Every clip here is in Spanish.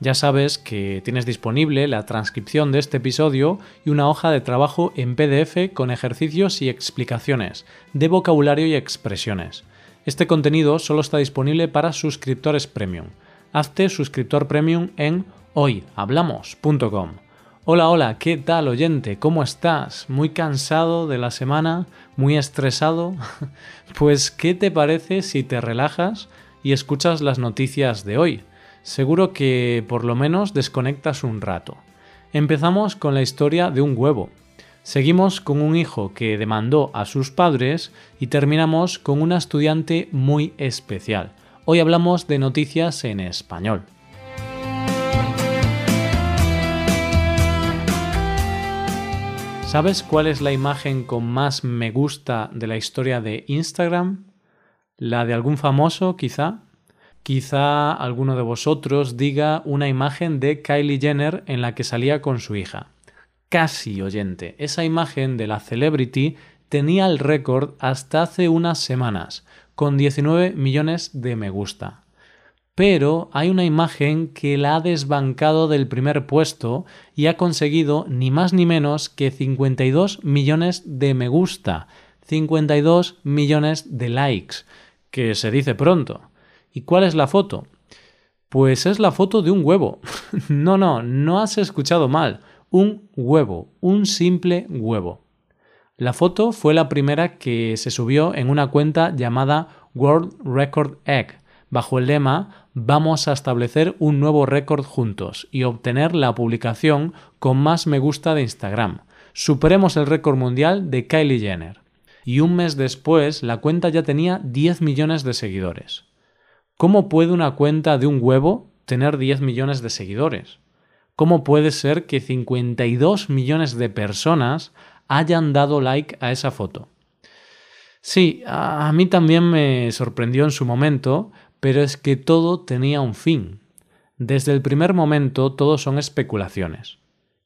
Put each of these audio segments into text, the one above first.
ya sabes que tienes disponible la transcripción de este episodio y una hoja de trabajo en PDF con ejercicios y explicaciones de vocabulario y expresiones. Este contenido solo está disponible para suscriptores premium. Hazte suscriptor premium en hoyhablamos.com. Hola, hola, ¿qué tal oyente? ¿Cómo estás? ¿Muy cansado de la semana? ¿Muy estresado? Pues, ¿qué te parece si te relajas y escuchas las noticias de hoy? Seguro que por lo menos desconectas un rato. Empezamos con la historia de un huevo. Seguimos con un hijo que demandó a sus padres y terminamos con una estudiante muy especial. Hoy hablamos de noticias en español. ¿Sabes cuál es la imagen con más me gusta de la historia de Instagram? ¿La de algún famoso, quizá? Quizá alguno de vosotros diga una imagen de Kylie Jenner en la que salía con su hija. Casi oyente, esa imagen de la celebrity tenía el récord hasta hace unas semanas, con 19 millones de me gusta. Pero hay una imagen que la ha desbancado del primer puesto y ha conseguido ni más ni menos que 52 millones de me gusta, 52 millones de likes, que se dice pronto. ¿Y cuál es la foto? Pues es la foto de un huevo. no, no, no has escuchado mal. Un huevo, un simple huevo. La foto fue la primera que se subió en una cuenta llamada World Record Egg, bajo el lema Vamos a establecer un nuevo récord juntos y obtener la publicación con más me gusta de Instagram. Superemos el récord mundial de Kylie Jenner. Y un mes después la cuenta ya tenía 10 millones de seguidores. ¿Cómo puede una cuenta de un huevo tener 10 millones de seguidores? ¿Cómo puede ser que 52 millones de personas hayan dado like a esa foto? Sí, a mí también me sorprendió en su momento, pero es que todo tenía un fin. Desde el primer momento todo son especulaciones.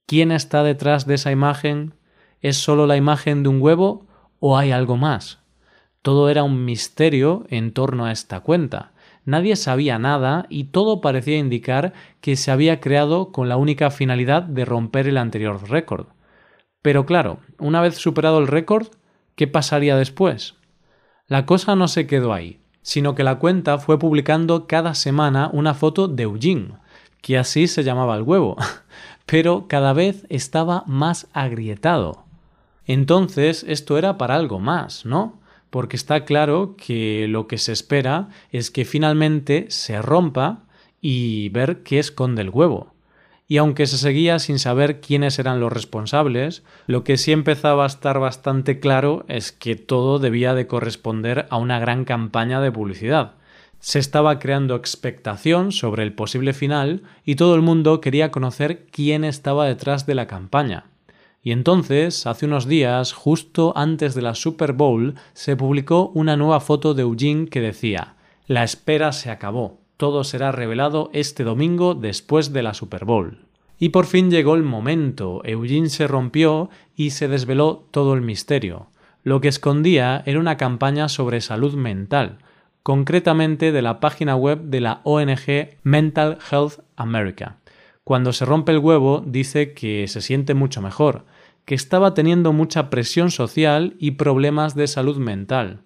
¿Quién está detrás de esa imagen? ¿Es solo la imagen de un huevo o hay algo más? Todo era un misterio en torno a esta cuenta nadie sabía nada y todo parecía indicar que se había creado con la única finalidad de romper el anterior récord. Pero claro, una vez superado el récord, ¿qué pasaría después? La cosa no se quedó ahí, sino que la cuenta fue publicando cada semana una foto de Eugene, que así se llamaba el huevo, pero cada vez estaba más agrietado. Entonces esto era para algo más, ¿no? Porque está claro que lo que se espera es que finalmente se rompa y ver qué esconde el huevo. Y aunque se seguía sin saber quiénes eran los responsables, lo que sí empezaba a estar bastante claro es que todo debía de corresponder a una gran campaña de publicidad. Se estaba creando expectación sobre el posible final y todo el mundo quería conocer quién estaba detrás de la campaña. Y entonces, hace unos días, justo antes de la Super Bowl, se publicó una nueva foto de Eugene que decía La espera se acabó. Todo será revelado este domingo después de la Super Bowl. Y por fin llegó el momento. Eugene se rompió y se desveló todo el misterio. Lo que escondía era una campaña sobre salud mental, concretamente de la página web de la ONG Mental Health America. Cuando se rompe el huevo dice que se siente mucho mejor, que estaba teniendo mucha presión social y problemas de salud mental.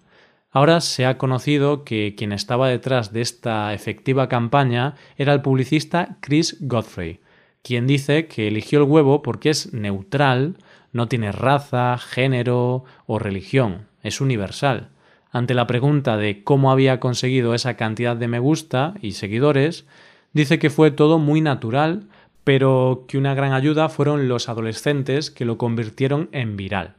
Ahora se ha conocido que quien estaba detrás de esta efectiva campaña era el publicista Chris Godfrey, quien dice que eligió el huevo porque es neutral, no tiene raza, género o religión, es universal. Ante la pregunta de cómo había conseguido esa cantidad de me gusta y seguidores, dice que fue todo muy natural pero que una gran ayuda fueron los adolescentes que lo convirtieron en viral.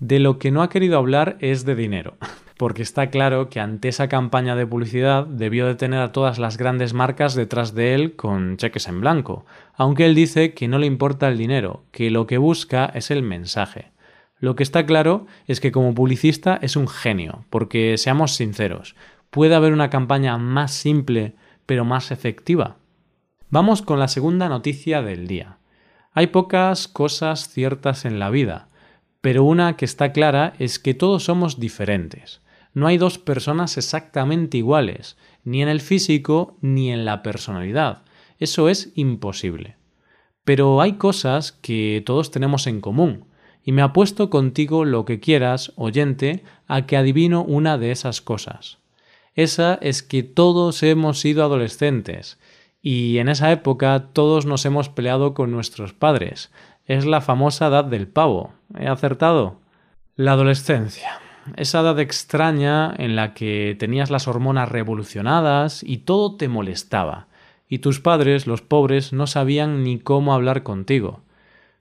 De lo que no ha querido hablar es de dinero, porque está claro que ante esa campaña de publicidad debió de tener a todas las grandes marcas detrás de él con cheques en blanco, aunque él dice que no le importa el dinero, que lo que busca es el mensaje. Lo que está claro es que como publicista es un genio, porque seamos sinceros, ¿puede haber una campaña más simple pero más efectiva? Vamos con la segunda noticia del día. Hay pocas cosas ciertas en la vida, pero una que está clara es que todos somos diferentes. No hay dos personas exactamente iguales, ni en el físico ni en la personalidad. Eso es imposible. Pero hay cosas que todos tenemos en común, y me apuesto contigo lo que quieras, oyente, a que adivino una de esas cosas. Esa es que todos hemos sido adolescentes, y en esa época todos nos hemos peleado con nuestros padres. Es la famosa edad del pavo. ¿He acertado? La adolescencia. Esa edad extraña en la que tenías las hormonas revolucionadas y todo te molestaba, y tus padres, los pobres, no sabían ni cómo hablar contigo.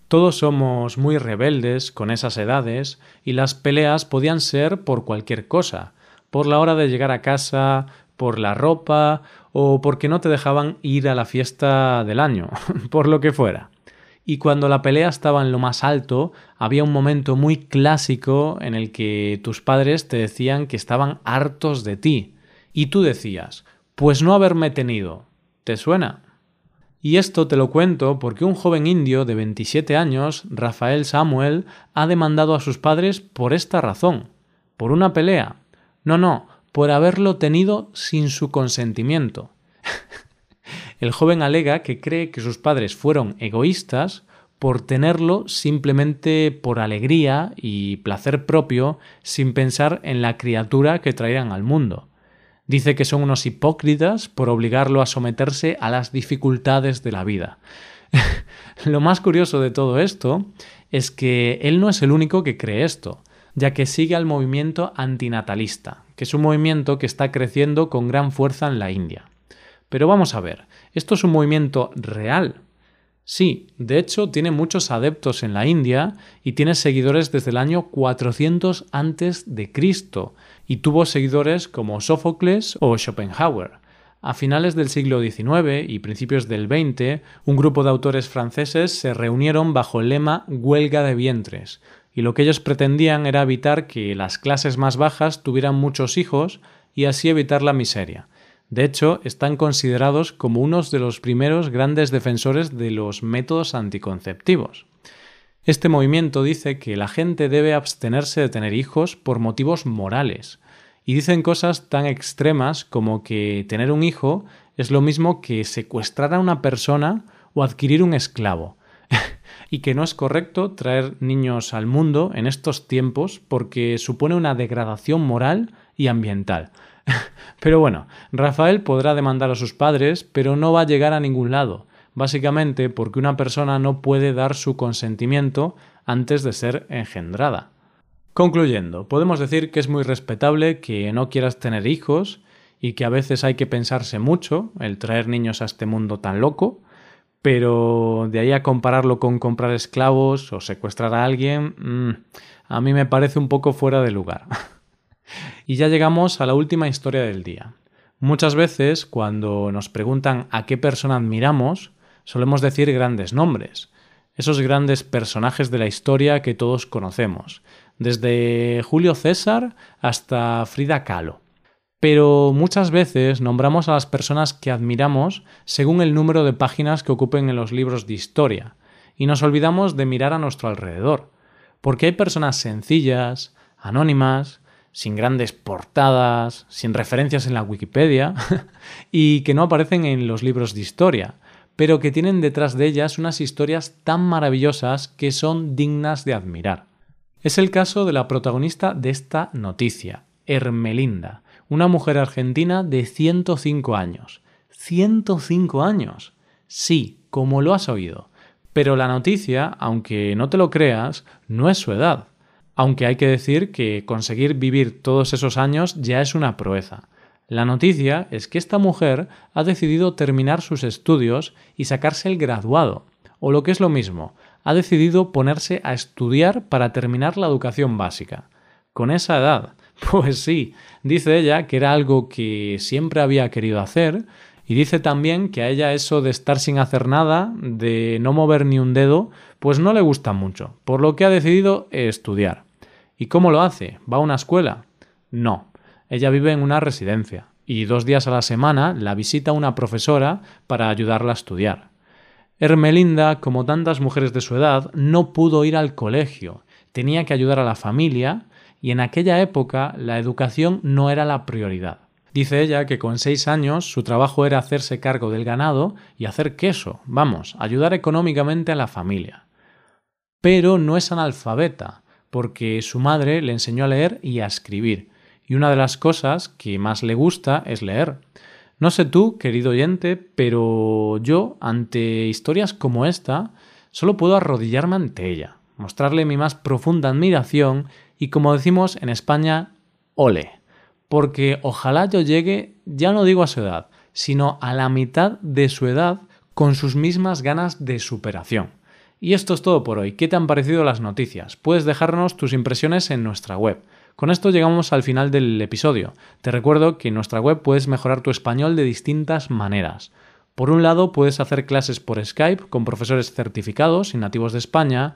Todos somos muy rebeldes con esas edades y las peleas podían ser por cualquier cosa, por la hora de llegar a casa, por la ropa o porque no te dejaban ir a la fiesta del año, por lo que fuera. Y cuando la pelea estaba en lo más alto, había un momento muy clásico en el que tus padres te decían que estaban hartos de ti. Y tú decías, pues no haberme tenido. ¿Te suena? Y esto te lo cuento porque un joven indio de 27 años, Rafael Samuel, ha demandado a sus padres por esta razón. ¿Por una pelea? No, no, por haberlo tenido sin su consentimiento. El joven alega que cree que sus padres fueron egoístas por tenerlo simplemente por alegría y placer propio sin pensar en la criatura que traerán al mundo. Dice que son unos hipócritas por obligarlo a someterse a las dificultades de la vida. Lo más curioso de todo esto es que él no es el único que cree esto, ya que sigue al movimiento antinatalista, que es un movimiento que está creciendo con gran fuerza en la India. Pero vamos a ver, ¿esto es un movimiento real? Sí, de hecho tiene muchos adeptos en la India y tiene seguidores desde el año 400 antes de Cristo y tuvo seguidores como Sófocles o Schopenhauer. A finales del siglo XIX y principios del XX, un grupo de autores franceses se reunieron bajo el lema huelga de vientres, y lo que ellos pretendían era evitar que las clases más bajas tuvieran muchos hijos y así evitar la miseria. De hecho, están considerados como unos de los primeros grandes defensores de los métodos anticonceptivos. Este movimiento dice que la gente debe abstenerse de tener hijos por motivos morales, y dicen cosas tan extremas como que tener un hijo es lo mismo que secuestrar a una persona o adquirir un esclavo, y que no es correcto traer niños al mundo en estos tiempos porque supone una degradación moral y ambiental. Pero bueno, Rafael podrá demandar a sus padres, pero no va a llegar a ningún lado, básicamente porque una persona no puede dar su consentimiento antes de ser engendrada. Concluyendo, podemos decir que es muy respetable que no quieras tener hijos y que a veces hay que pensarse mucho el traer niños a este mundo tan loco, pero de ahí a compararlo con comprar esclavos o secuestrar a alguien, mm, a mí me parece un poco fuera de lugar. y ya llegamos a la última historia del día. Muchas veces, cuando nos preguntan a qué persona admiramos, solemos decir grandes nombres, esos grandes personajes de la historia que todos conocemos, desde Julio César hasta Frida Kahlo. Pero muchas veces nombramos a las personas que admiramos según el número de páginas que ocupen en los libros de historia, y nos olvidamos de mirar a nuestro alrededor, porque hay personas sencillas, anónimas, sin grandes portadas, sin referencias en la Wikipedia, y que no aparecen en los libros de historia, pero que tienen detrás de ellas unas historias tan maravillosas que son dignas de admirar. Es el caso de la protagonista de esta noticia, Hermelinda, una mujer argentina de 105 años. ¡105 años! Sí, como lo has oído. Pero la noticia, aunque no te lo creas, no es su edad. Aunque hay que decir que conseguir vivir todos esos años ya es una proeza. La noticia es que esta mujer ha decidido terminar sus estudios y sacarse el graduado, o lo que es lo mismo, ha decidido ponerse a estudiar para terminar la educación básica. Con esa edad, Pues sí, dice ella que era algo que siempre había querido hacer y dice también que a ella eso de estar sin hacer nada, de no mover ni un dedo, pues no le gusta mucho, por lo que ha decidido estudiar. ¿Y cómo lo hace? ¿Va a una escuela? No, ella vive en una residencia y dos días a la semana la visita una profesora para ayudarla a estudiar. Hermelinda, como tantas mujeres de su edad, no pudo ir al colegio, tenía que ayudar a la familia y en aquella época la educación no era la prioridad. Dice ella que con seis años su trabajo era hacerse cargo del ganado y hacer queso, vamos, ayudar económicamente a la familia. Pero no es analfabeta, porque su madre le enseñó a leer y a escribir, y una de las cosas que más le gusta es leer. No sé tú, querido oyente, pero yo, ante historias como esta, solo puedo arrodillarme ante ella, mostrarle mi más profunda admiración y, como decimos en España, ole. Porque ojalá yo llegue, ya no digo a su edad, sino a la mitad de su edad con sus mismas ganas de superación. Y esto es todo por hoy. ¿Qué te han parecido las noticias? Puedes dejarnos tus impresiones en nuestra web con esto llegamos al final del episodio. Te recuerdo que en nuestra web puedes mejorar tu español de distintas maneras. Por un lado, puedes hacer clases por Skype con profesores certificados y nativos de España.